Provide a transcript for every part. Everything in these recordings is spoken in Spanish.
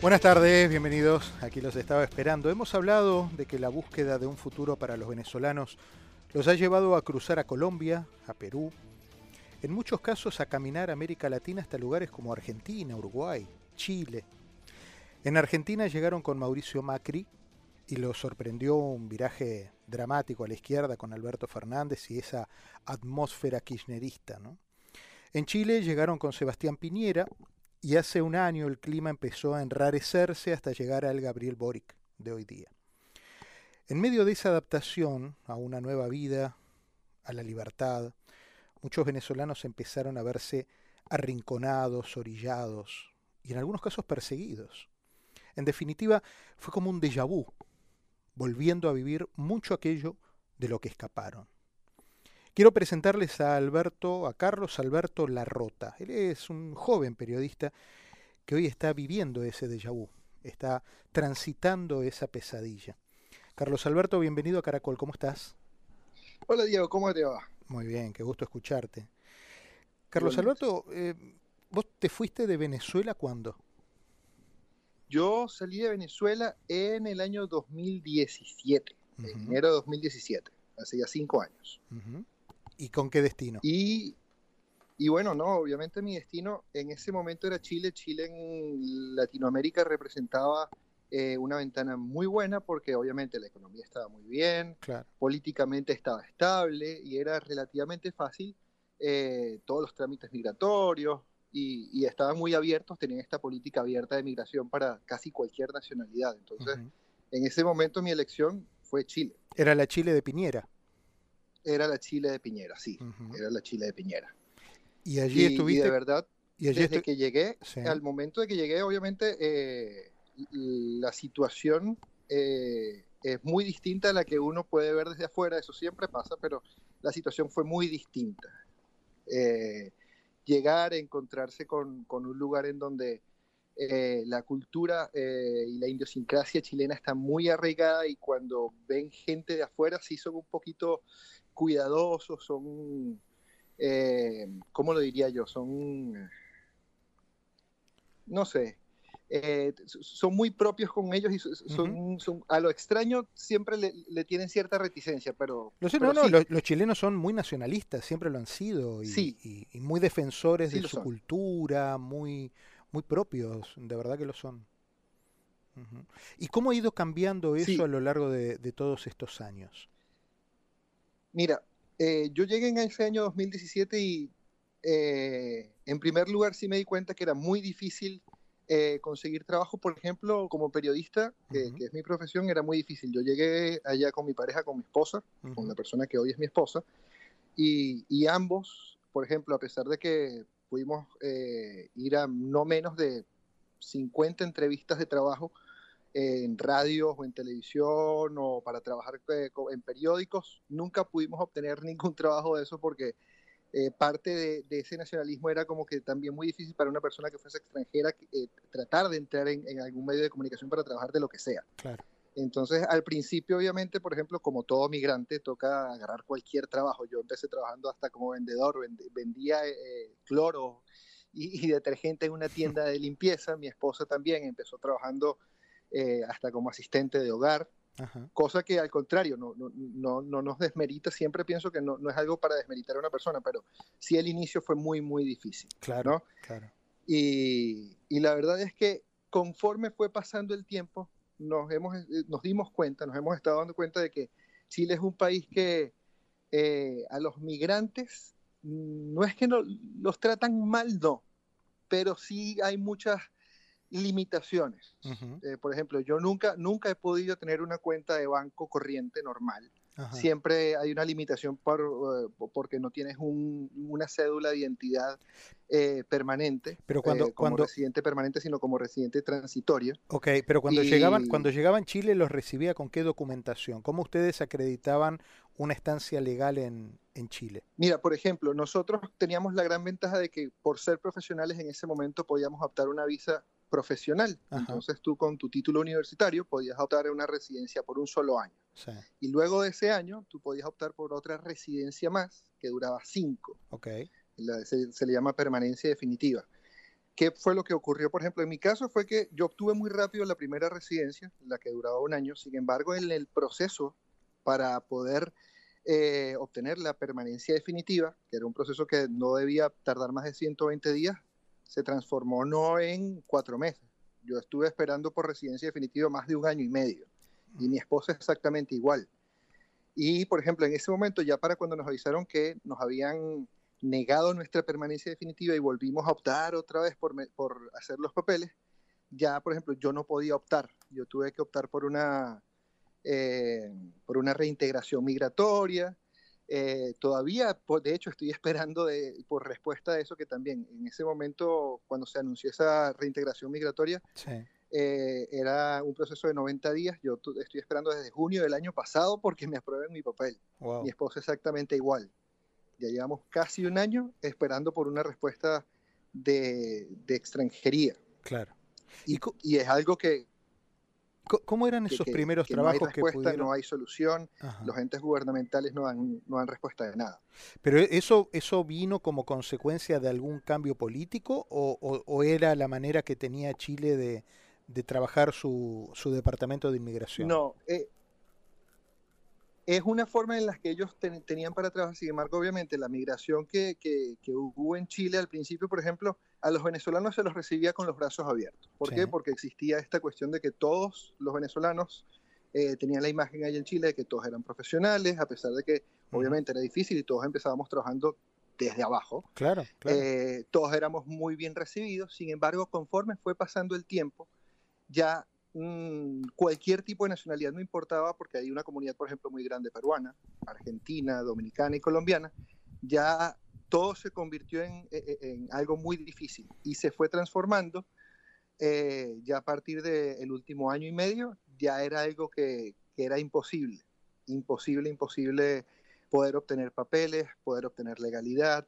Buenas tardes, bienvenidos. Aquí los estaba esperando. Hemos hablado de que la búsqueda de un futuro para los venezolanos los ha llevado a cruzar a Colombia, a Perú, en muchos casos a caminar América Latina hasta lugares como Argentina, Uruguay, Chile. En Argentina llegaron con Mauricio Macri y los sorprendió un viraje dramático a la izquierda con Alberto Fernández y esa atmósfera kirchnerista. En Chile llegaron con Sebastián Piñera y hace un año el clima empezó a enrarecerse hasta llegar al Gabriel Boric de hoy día. En medio de esa adaptación a una nueva vida, a la libertad, muchos venezolanos empezaron a verse arrinconados, orillados y en algunos casos perseguidos. En definitiva, fue como un déjà vu, volviendo a vivir mucho aquello de lo que escaparon. Quiero presentarles a Alberto, a Carlos Alberto Larrota. Él es un joven periodista que hoy está viviendo ese déjà vu, está transitando esa pesadilla. Carlos Alberto, bienvenido a Caracol, ¿cómo estás? Hola Diego, ¿cómo te va? Muy bien, qué gusto escucharte. Carlos Alberto, eh, ¿vos te fuiste de Venezuela cuándo? Yo salí de Venezuela en el año 2017, en enero de 2017, hace ya cinco años. ¿Y con qué destino? Y, bueno, no, obviamente mi destino en ese momento era Chile. Chile en Latinoamérica representaba eh, una ventana muy buena porque obviamente la economía estaba muy bien, políticamente estaba estable y era relativamente fácil eh, todos los trámites migratorios y, estaban muy abiertos, tenían esta política abierta de migración para casi cualquier nacionalidad. Entonces, en ese momento mi elección fue Chile. Era la Chile de Piñera. Era la Chile de Piñera, sí, era la Chile de Piñera. Y allí estuviste. de verdad, y desde que llegué, al momento de que llegué, obviamente, eh, la situación eh, es muy distinta a la que uno puede ver desde afuera, eso siempre pasa, pero la situación fue muy distinta. Eh, llegar, encontrarse con, con, un lugar en donde eh, la cultura eh, y la idiosincrasia chilena está muy arraigada y cuando ven gente de afuera sí son un poquito cuidadosos, son, eh, ¿cómo lo diría yo? Son, no sé, son muy propios con ellos y son, a lo extraño siempre le, tienen cierta reticencia, pero... no, no, los, chilenos son muy nacionalistas, siempre lo han sido, y, y, muy defensores de su cultura, muy, muy propios, de verdad que lo son. ¿Y cómo ha ido cambiando eso a lo largo de, todos estos años? Mira, eh, yo llegué en ese año 2017 y eh, en primer lugar sí me di cuenta que era muy difícil eh, conseguir trabajo, por ejemplo, como periodista, que es mi profesión, era muy difícil. Yo llegué allá con mi pareja, con mi esposa, con la persona que hoy es mi esposa, y, y ambos, por ejemplo, a pesar de que pudimos eh, ir a no menos de 50 entrevistas de trabajo en radios o en televisión o para trabajar eh, en periódicos. Nunca pudimos obtener ningún trabajo de eso porque eh, parte de, ese nacionalismo era como que también muy difícil para una persona que fuese extranjera tratar de entrar en, en, algún medio de comunicación para trabajar de lo que sea. Claro. Entonces, al principio, obviamente, por ejemplo, como todo migrante, toca agarrar cualquier trabajo. Yo empecé trabajando hasta como vendedor, vendía eh, cloro y, detergente en una tienda de limpieza. Mi esposa también empezó trabajando eh, hasta como asistente de hogar, cosa que al contrario, no, no, no, no, nos desmerita. Siempre pienso que no, no es algo para desmeritar a una persona, pero sí el inicio fue muy, muy difícil. Claro, claro. Y, y la verdad es que conforme fue pasando el tiempo, nos, hemos, eh, nos dimos cuenta, nos hemos estado dando cuenta de que Chile es un país que eh, a los migrantes mm, no es que no, los tratan mal, no, pero sí hay muchas limitaciones. Eh, por ejemplo, yo nunca, nunca he podido tener una cuenta de banco corriente normal. Siempre hay una limitación por, eh, porque no tienes una cédula de identidad eh, permanente, pero cuando, como cuando... residente permanente, sino como residente transitorio. Ok, pero cuando, llegaban, cuando llegaban Chile los recibía con qué documentación? ¿Cómo ustedes acreditaban una estancia legal en, en Chile? Mira, por ejemplo, nosotros teníamos la gran ventaja de que por ser profesionales en ese momento podíamos optar una visa profesional. Entonces tú con tu título universitario podías optar a una residencia por un solo año. Y luego de ese año tú podías optar por otra residencia más que duraba cinco. Okay. se, le llama permanencia definitiva. ¿qué fue lo que ocurrió? Por ejemplo, en mi caso fue que yo obtuve muy rápido la primera residencia, la que duraba un año. Sin embargo, en el proceso para poder eh, obtener la permanencia definitiva, que era un proceso que no debía tardar más de 120 días, se transformó no en cuatro meses. Yo estuve esperando por residencia definitiva más de un año y medio. Y mi esposa exactamente igual. Y, por ejemplo, en ese momento, ya para cuando nos avisaron que nos habían negado nuestra permanencia definitiva y volvimos a optar otra vez por, por hacer los papeles, ya, por ejemplo, yo no podía optar. Yo tuve que optar por una, eh, por una reintegración migratoria. Eh, todavía, de hecho, estoy esperando de, por respuesta a eso que también en ese momento, cuando se anunció esa reintegración migratoria, eh, era un proceso de 90 días. Yo estoy esperando desde junio del año pasado porque me aprueben mi papel. Mi esposa exactamente igual. Ya llevamos casi un año esperando por una respuesta de, extranjería. Claro. y, es algo que, ¿Cómo eran esos primeros trabajos no hay respuesta, No hay solución, los entes gubernamentales no dan, no dan respuesta de nada. ¿Pero eso, eso vino como consecuencia de algún cambio político o, era la manera que tenía Chile de, trabajar su, su, departamento de inmigración? No, eh, es una forma en la que ellos tenían para trabajar. Sin embargo, obviamente, la migración que, que, hubo en Chile al principio, por ejemplo, a los venezolanos se los recibía con los brazos abiertos. ¿Por qué? Porque existía esta cuestión de que todos los venezolanos eh, tenían la imagen ahí en Chile de que todos eran profesionales, a pesar de que obviamente era difícil y todos empezábamos trabajando desde abajo. Claro, claro. Eh, todos éramos muy bien recibidos. Sin embargo, conforme fue pasando el tiempo, ya Mm, cualquier tipo de nacionalidad no importaba porque hay una comunidad, por ejemplo, muy grande peruana, argentina, dominicana y colombiana, ya todo se convirtió en, algo muy difícil y se fue transformando eh, ya a partir del último año y medio, ya era algo que, era imposible, imposible, imposible poder obtener papeles, poder obtener legalidad,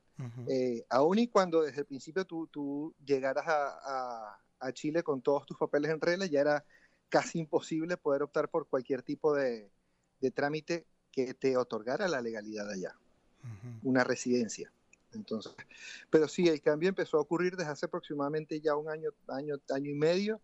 eh, aún y cuando desde el principio tú, tú llegaras a a Chile con todos tus papeles en regla, ya era casi imposible poder optar por cualquier tipo de, trámite que te otorgara la legalidad allá, una residencia. Entonces, pero sí, el cambio empezó a ocurrir desde hace aproximadamente ya un año, año, año y medio,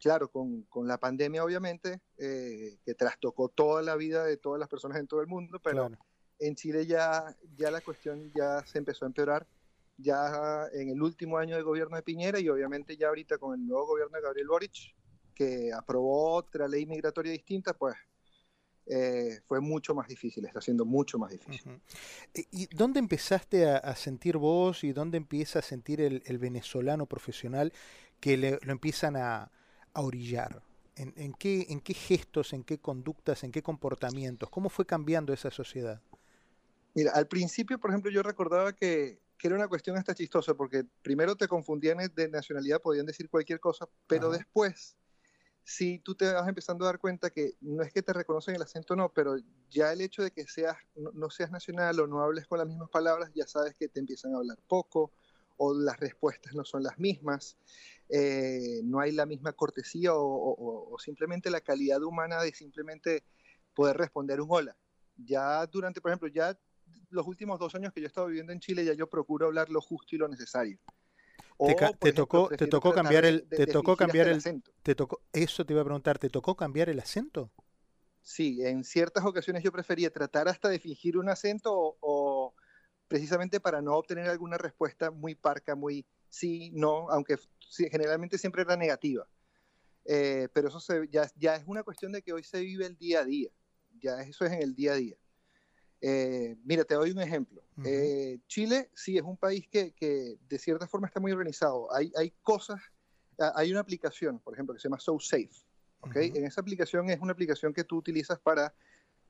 claro, con, la pandemia obviamente, eh, que trastocó toda la vida de todas las personas en todo el mundo, pero en Chile ya, ya la cuestión ya se empezó a empeorar ya en el último año de gobierno de Piñera y obviamente ya ahorita con el nuevo gobierno de Gabriel Boric, que aprobó otra ley migratoria distinta, pues eh, fue mucho más difícil, está siendo mucho más difícil. ¿Y dónde empezaste a, sentir vos y dónde empieza a sentir el, venezolano profesional que lo empiezan a, orillar? ¿En, en, qué, ¿En qué gestos, en qué conductas, en qué comportamientos? ¿Cómo fue cambiando esa sociedad? Mira, al principio, por ejemplo, yo recordaba que que era una cuestión hasta chistosa, porque primero te confundían de nacionalidad, podían decir cualquier cosa, pero después, si tú te vas empezando a dar cuenta que no es que te reconocen el acento, no, pero ya el hecho de que seas, no, seas nacional o no hables con las mismas palabras, ya sabes que te empiezan a hablar poco o las respuestas no son las mismas, eh, no hay la misma cortesía o, o simplemente la calidad humana de simplemente poder responder un hola. Ya durante, por ejemplo, ya los últimos dos años que yo he estado viviendo en Chile ya yo procuro hablar lo justo y lo necesario. Te, tocó, te tocó cambiar el, te tocó cambiar el, acento. te tocó, eso te iba a preguntar, ¿te tocó cambiar el acento? Sí, en ciertas ocasiones yo prefería tratar hasta de fingir un acento o, precisamente para no obtener alguna respuesta muy parca, muy sí, no, aunque generalmente siempre era negativa. Eh, pero eso ya, ya es una cuestión de que hoy se vive el día a día, ya eso es en el día a día. Eh, mira, te doy un ejemplo. Eh, Chile sí es un país que, de cierta forma está muy organizado. Hay, hay cosas, hay una aplicación, por ejemplo, que se llama SoSafe. ¿okay? En esa aplicación es una aplicación que tú utilizas para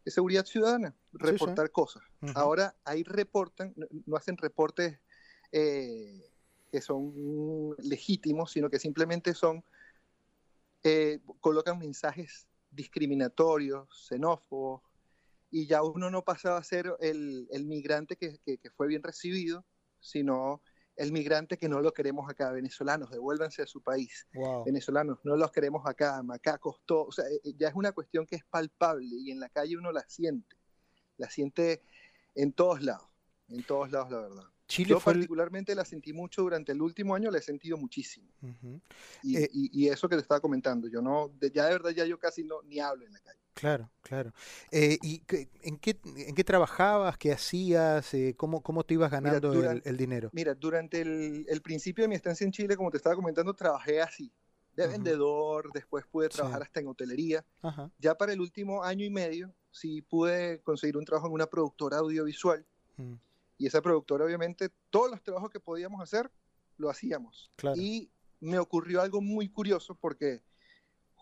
seguridad ciudadana, reportar cosas. Ahora ahí reportan, no hacen reportes eh, que son legítimos, sino que simplemente son, colocan mensajes discriminatorios, xenófobos, y ya uno no pasaba a ser el, migrante que, fue bien recibido, sino el migrante que no lo queremos acá, venezolanos, devuélvanse a su país, venezolanos, no los queremos acá, macacos, todo, o sea, eh, ya es una cuestión que es palpable y en la calle uno la siente, la siente en todos lados, en todos lados la verdad. Chile Yo particularmente la sentí mucho durante el último año, la he sentido muchísimo. Eh, y, eso que te estaba comentando, yo no, ya de verdad ya yo casi no ni hablo en la calle. Claro, claro. Eh, ¿Y en qué, en qué trabajabas? ¿Qué hacías? Eh, ¿cómo, ¿Cómo te ibas ganando el, dinero? Mira, durante el, principio de mi estancia en Chile, como te estaba comentando, trabajé así, de vendedor, después pude trabajar hasta en hotelería. Ya para el último año y medio, sí pude conseguir un trabajo en una productora audiovisual. Mm. Y esa productora, obviamente, todos los trabajos que podíamos hacer, lo hacíamos. Y me ocurrió algo muy curioso porque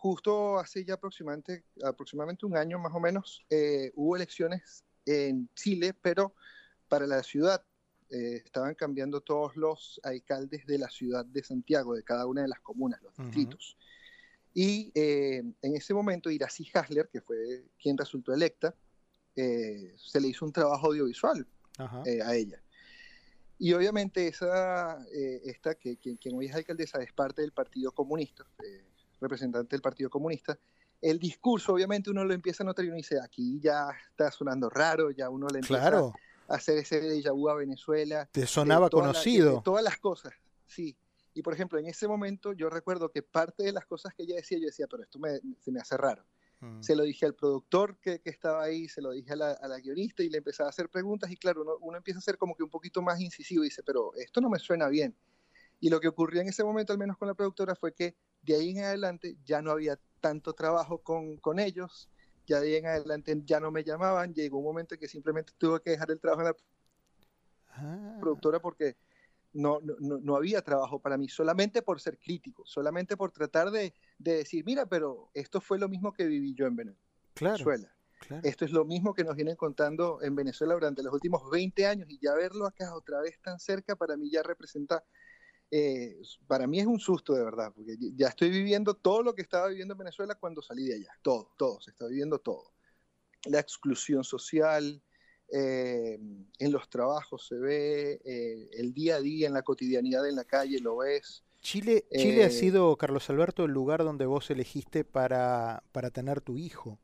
justo hace ya aproximadamente, aproximadamente un año más o menos, eh, hubo elecciones en Chile, pero para la ciudad. Eh, estaban cambiando todos los alcaldes de la ciudad de Santiago, de cada una de las comunas, los distritos. Y eh, en ese momento, Iracy Hasler, que fue quien resultó electa, se le hizo un trabajo audiovisual a ella. Y obviamente esa, esta, que quien, quien, hoy es alcaldesa, es parte del Partido Comunista, representante del Partido Comunista, el discurso obviamente uno lo empieza a notar y uno dice, aquí ya está sonando raro, ya uno le empieza a hacer ese déjà vu a Venezuela. Te sonaba conocido. todas las cosas, sí. Y por ejemplo, en ese momento yo recuerdo que parte de las cosas que ella decía, yo decía, pero esto me, se me hace raro. Mm. Se lo dije al productor que, que, estaba ahí, se lo dije a la, a la, guionista y le empezaba a hacer preguntas y claro, uno, uno empieza a ser como que un poquito más incisivo y dice, pero esto no me suena bien. Y lo que ocurrió en ese momento, al menos con la productora, fue que de ahí en adelante ya no había tanto trabajo con, con ellos, ya de ahí en adelante ya no me llamaban, llegó un momento en que simplemente tuve que dejar el trabajo en la ah. productora porque no, no, no, había trabajo para mí, solamente por ser crítico, solamente por tratar de, de, decir, mira, pero esto fue lo mismo que viví yo en Venezuela. Claro, Esto es lo mismo que nos vienen contando en Venezuela durante los últimos 20 años y ya verlo acá otra vez tan cerca para mí ya representa eh, para mí es un susto de verdad, porque ya estoy viviendo todo lo que estaba viviendo en Venezuela cuando salí de allá, todo, todo, se está viviendo todo. La exclusión social, eh, en los trabajos se ve, eh, el día a día, en la cotidianidad en la calle lo ves. Chile, Chile ha sido, Carlos Alberto, el lugar donde vos elegiste para, para tener tu hijo.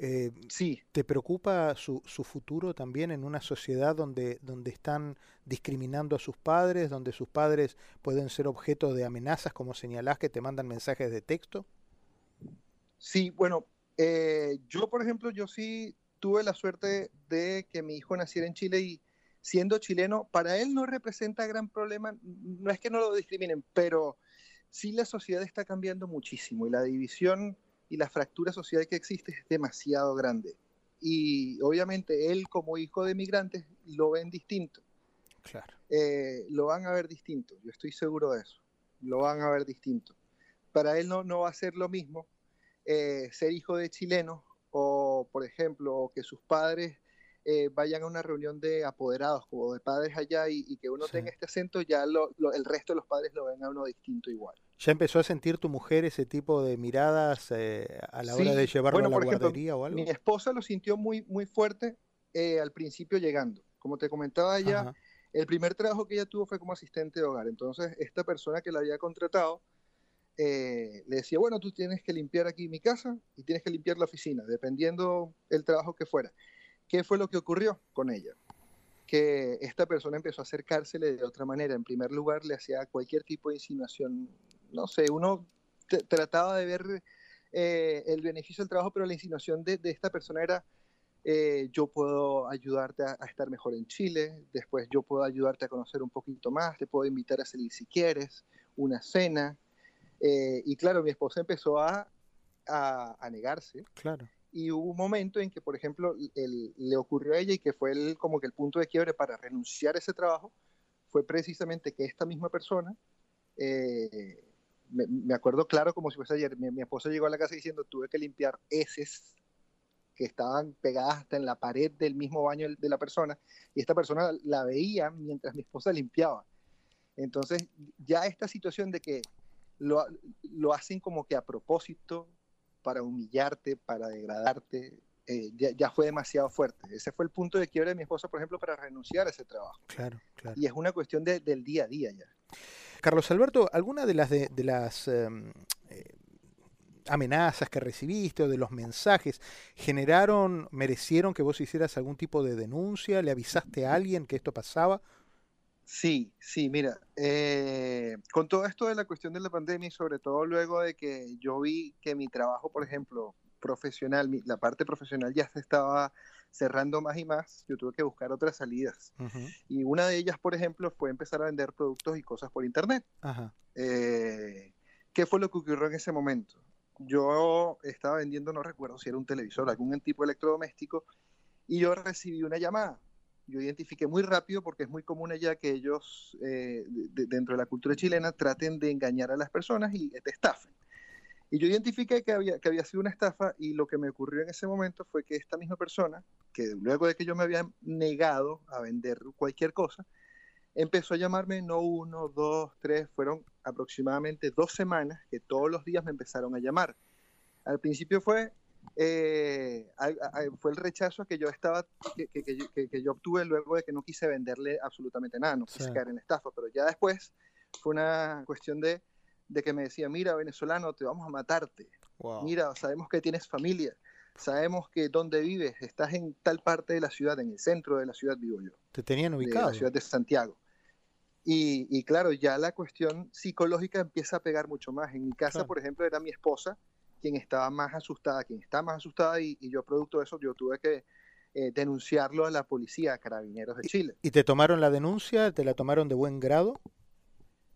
Eh, sí. ¿Te preocupa su, su, futuro también en una sociedad donde, donde están discriminando a sus padres, donde sus padres pueden ser objeto de amenazas, como señalás, que te mandan mensajes de texto? Sí, bueno, eh, yo por ejemplo, yo sí tuve la suerte de que mi hijo naciera en Chile y siendo chileno, para él no representa gran problema, no es que no lo discriminen, pero sí la sociedad está cambiando muchísimo y la división y la fractura social que existe es demasiado grande. Y obviamente él como hijo de migrantes lo ven distinto. Claro. Eh, lo van a ver distinto, yo estoy seguro de eso. Lo van a ver distinto. Para él no, no va a ser lo mismo eh, ser hijo de chileno o, por ejemplo, que sus padres eh, vayan a una reunión de apoderados como de padres allá y, que uno tenga este acento, ya el resto de los padres lo ven a uno distinto igual. ¿Ya empezó a sentir tu mujer ese tipo de miradas eh, a la hora de llevarlo a la guardería o algo? Mi esposa lo sintió muy, muy fuerte eh, al principio llegando. Como te comentaba ella, el primer trabajo que ella tuvo fue como asistente de hogar. Entonces, esta persona que la había contratado le decía, bueno, tú tienes que limpiar aquí mi casa y tienes que limpiar la oficina, dependiendo el trabajo que fuera. ¿Qué fue lo que ocurrió con ella? Que esta persona empezó a acercársele de otra manera. En primer lugar, le hacía cualquier tipo de insinuación. No sé, uno trataba de ver eh, el beneficio del trabajo, pero la insinuación de, esta persona era, eh, yo puedo ayudarte a, estar mejor en Chile, después yo puedo ayudarte a conocer un poquito más, te puedo invitar a salir si quieres, una cena. Eh, y claro, mi esposa empezó a, a, a negarse. Claro y hubo un momento en que, por ejemplo, le ocurrió a ella y que fue el, como que el punto de quiebre para renunciar a ese trabajo, fue precisamente que esta misma persona, eh, me, acuerdo claro como si fuese ayer, mi, esposa llegó a la casa diciendo tuve que limpiar heces que estaban pegadas hasta en la pared del mismo baño de la persona y esta persona la veía mientras mi esposa limpiaba. Entonces ya esta situación de que lo, lo hacen como que a propósito, para humillarte, para degradarte, eh, ya, fue demasiado fuerte. Ese fue el punto de quiebre de mi esposa, por ejemplo, para renunciar a ese trabajo. Claro, claro. Y es una cuestión del día a día ya. Carlos Alberto, ¿alguna de las, de, las em, eh, amenazas que recibiste o de los mensajes generaron, merecieron que vos hicieras algún tipo de denuncia? ¿Le avisaste a alguien que esto pasaba? Sí, sí, mira, eh, con todo esto de la cuestión de la pandemia y sobre todo luego de que yo vi que mi trabajo, por ejemplo, profesional, la parte profesional ya se estaba cerrando más y más, yo tuve que buscar otras salidas. Y una de ellas, por ejemplo, fue empezar a vender productos y cosas por internet. Eh, ¿Qué fue lo que ocurrió en ese momento? Yo estaba vendiendo, no recuerdo si era un televisor, algún tipo de electrodoméstico, y yo recibí una llamada yo identifiqué muy rápido porque es muy común allá que ellos, eh, dentro de la cultura chilena, traten de engañar a las personas y te estafen. Y yo identifiqué que había, que había sido una estafa y lo que me ocurrió en ese momento fue que esta misma persona, que luego de que yo me había negado a vender cualquier cosa, empezó a llamarme no uno, dos, tres, fueron aproximadamente dos semanas que todos los días me empezaron a llamar. Al principio fue eh, fue el rechazo que yo estaba que, que, que, yo obtuve luego de que no quise venderle absolutamente nada, no quise caer en estafa, pero ya después fue una cuestión de, de, que me decía, mira, venezolano, te vamos a matarte, mira, sabemos que tienes familia, sabemos que dónde vives, estás en tal parte de la ciudad, en el centro de la ciudad vivo yo. Te tenían ubicado. De la ciudad de Santiago. Y, y, claro, ya la cuestión psicológica empieza a pegar mucho más. En mi casa, por ejemplo, era mi esposa, quien estaba más asustada, quien está más asustada y, yo producto de eso yo tuve que eh, denunciarlo a la policía, a Carabineros de Chile. ¿Y te tomaron la denuncia? ¿Te la tomaron de buen grado?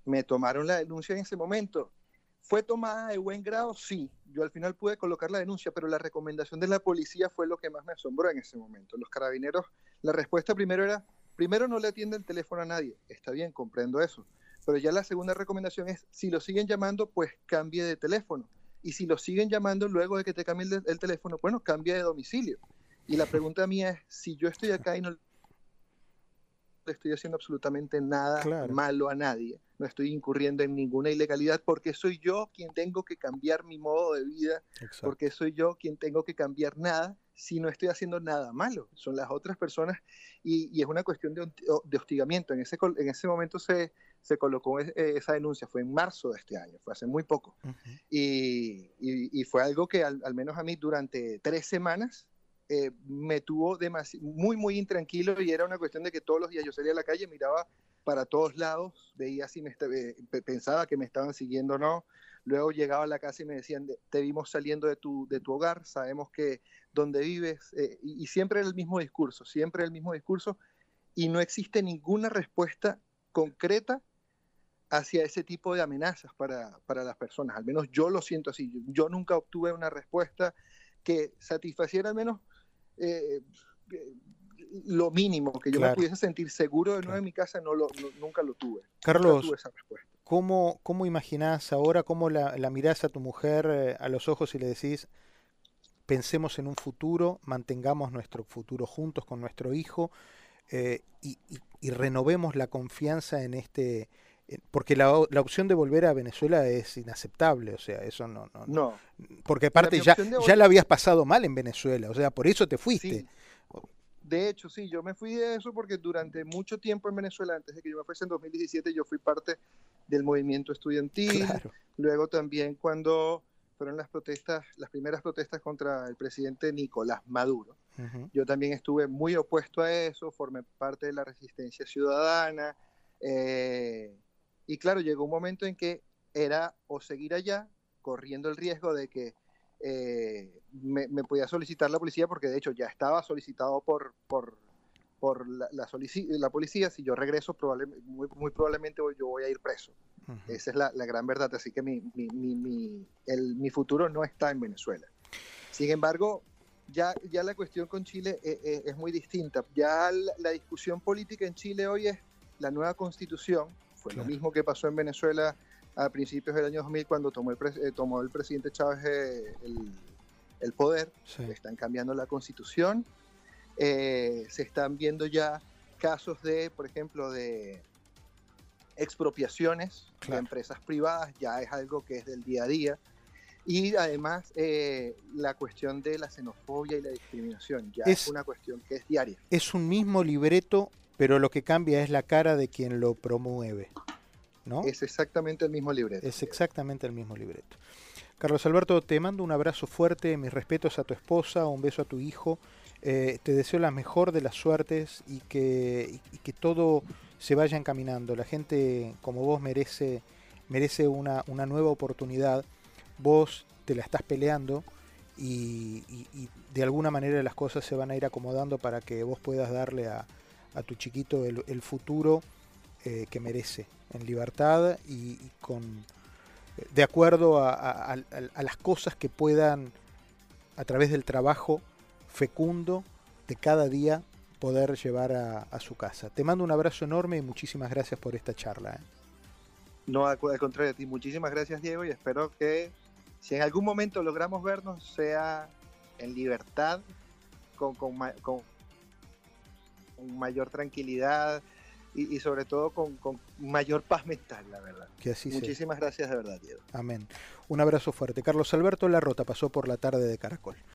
Me tomaron la denuncia en ese momento. ¿Fue tomada de buen grado? Sí. Yo al final pude colocar la denuncia, pero la recomendación de la policía fue lo que más me asombró en ese momento. Los carabineros, la respuesta primero era, primero no le atiende el teléfono a nadie. Está bien, comprendo eso. Pero ya la segunda recomendación es, si lo siguen llamando, pues cambie de teléfono y si lo siguen llamando luego de que te cambie el, teléfono, bueno, cambia de domicilio. Y la pregunta mía es, si yo estoy acá y no estoy haciendo absolutamente nada malo a nadie, no estoy incurriendo en ninguna ilegalidad, porque soy yo quien tengo que cambiar mi modo de vida, porque soy yo quien tengo que cambiar nada si no estoy haciendo nada malo, son las otras personas y, es una cuestión de, de, hostigamiento. En ese, en ese momento se, se colocó eh, esa denuncia, fue en marzo de este año, fue hace muy poco. y, y, fue algo que al, menos a mí durante tres semanas eh, me tuvo muy, muy intranquilo y era una cuestión de que todos los días yo salía a la calle, miraba para todos lados, veía si me eh, pensaba que me estaban siguiendo o no. Luego llegaba a la casa y me decían, te vimos saliendo de tu, de tu hogar, sabemos que donde vives, y, y siempre el mismo discurso, siempre el mismo discurso, y no existe ninguna respuesta concreta hacia ese tipo de amenazas para, para, las personas. Al menos yo lo siento así. Yo, nunca obtuve una respuesta que satisfaciera al menos eh, lo mínimo, que yo me pudiese sentir seguro de nuevo en mi casa, no lo, nunca lo tuve. Carlos, ¿cómo, ¿cómo imaginás ahora, cómo la, la mirás a tu mujer eh, a los ojos y le decís, pensemos en un futuro, mantengamos nuestro futuro juntos con nuestro hijo eh, y, y renovemos la confianza en este eh, porque la, la, opción de volver a Venezuela es inaceptable, o sea, eso no... No, no. porque aparte ya, ya la habías pasado mal en Venezuela, o sea, por eso te fuiste. De hecho, sí, yo me fui de eso porque durante mucho tiempo en Venezuela, antes de que yo me fuese en 2017, yo fui parte del movimiento estudiantil. Luego también cuando fueron las protestas, las primeras protestas contra el presidente Nicolás Maduro. Yo también estuve muy opuesto a eso, formé parte de la resistencia ciudadana. Eh, y claro, llegó un momento en que era o seguir allá, corriendo el riesgo de que eh, me, podía solicitar la policía, porque de hecho ya estaba solicitado por, por, por la, la, la policía. Si yo regreso, probablemente, muy, muy, probablemente yo voy a ir preso. Esa es la, la, gran verdad. Así que mi, mi, mi, el, mi futuro no está en Venezuela. Sin embargo, ya, ya la cuestión con Chile es, eh, eh, es muy distinta. Ya la, la, discusión política en Chile hoy es la nueva constitución fue lo mismo que pasó en Venezuela a principios del año 2000 cuando tomó el, eh, tomó el presidente Chávez eh, el, poder. Están cambiando la constitución. Eh, se están viendo ya casos de, por ejemplo, de expropiaciones de empresas privadas, ya es algo que es del día a día. Y además la cuestión de la xenofobia y la discriminación, ya es, una cuestión que es diaria. Es un mismo libreto pero lo que cambia es la cara de quien lo promueve. ¿no? Es exactamente el mismo libreto. Es exactamente el mismo libreto. Carlos Alberto, te mando un abrazo fuerte, mis respetos a tu esposa, un beso a tu hijo. Eh, te deseo la mejor de las suertes y que, y que todo se vaya encaminando. La gente como vos merece, merece una, una nueva oportunidad. Vos te la estás peleando y, de alguna manera las cosas se van a ir acomodando para que vos puedas darle a, tu chiquito el, futuro eh, que merece, en libertad y, con de acuerdo a, las cosas que puedan a través del trabajo fecundo de cada día poder llevar a, su casa. Te mando un abrazo enorme y muchísimas gracias por esta charla. ¿eh? No, al contrario de ti, muchísimas gracias Diego y espero que si en algún momento logramos vernos, sea en libertad, con, mayor tranquilidad y, sobre todo con, mayor paz mental, la verdad. Que así Muchísimas gracias de verdad, Diego. Amén. Un abrazo fuerte. Carlos Alberto Larrota pasó por la tarde de Caracol.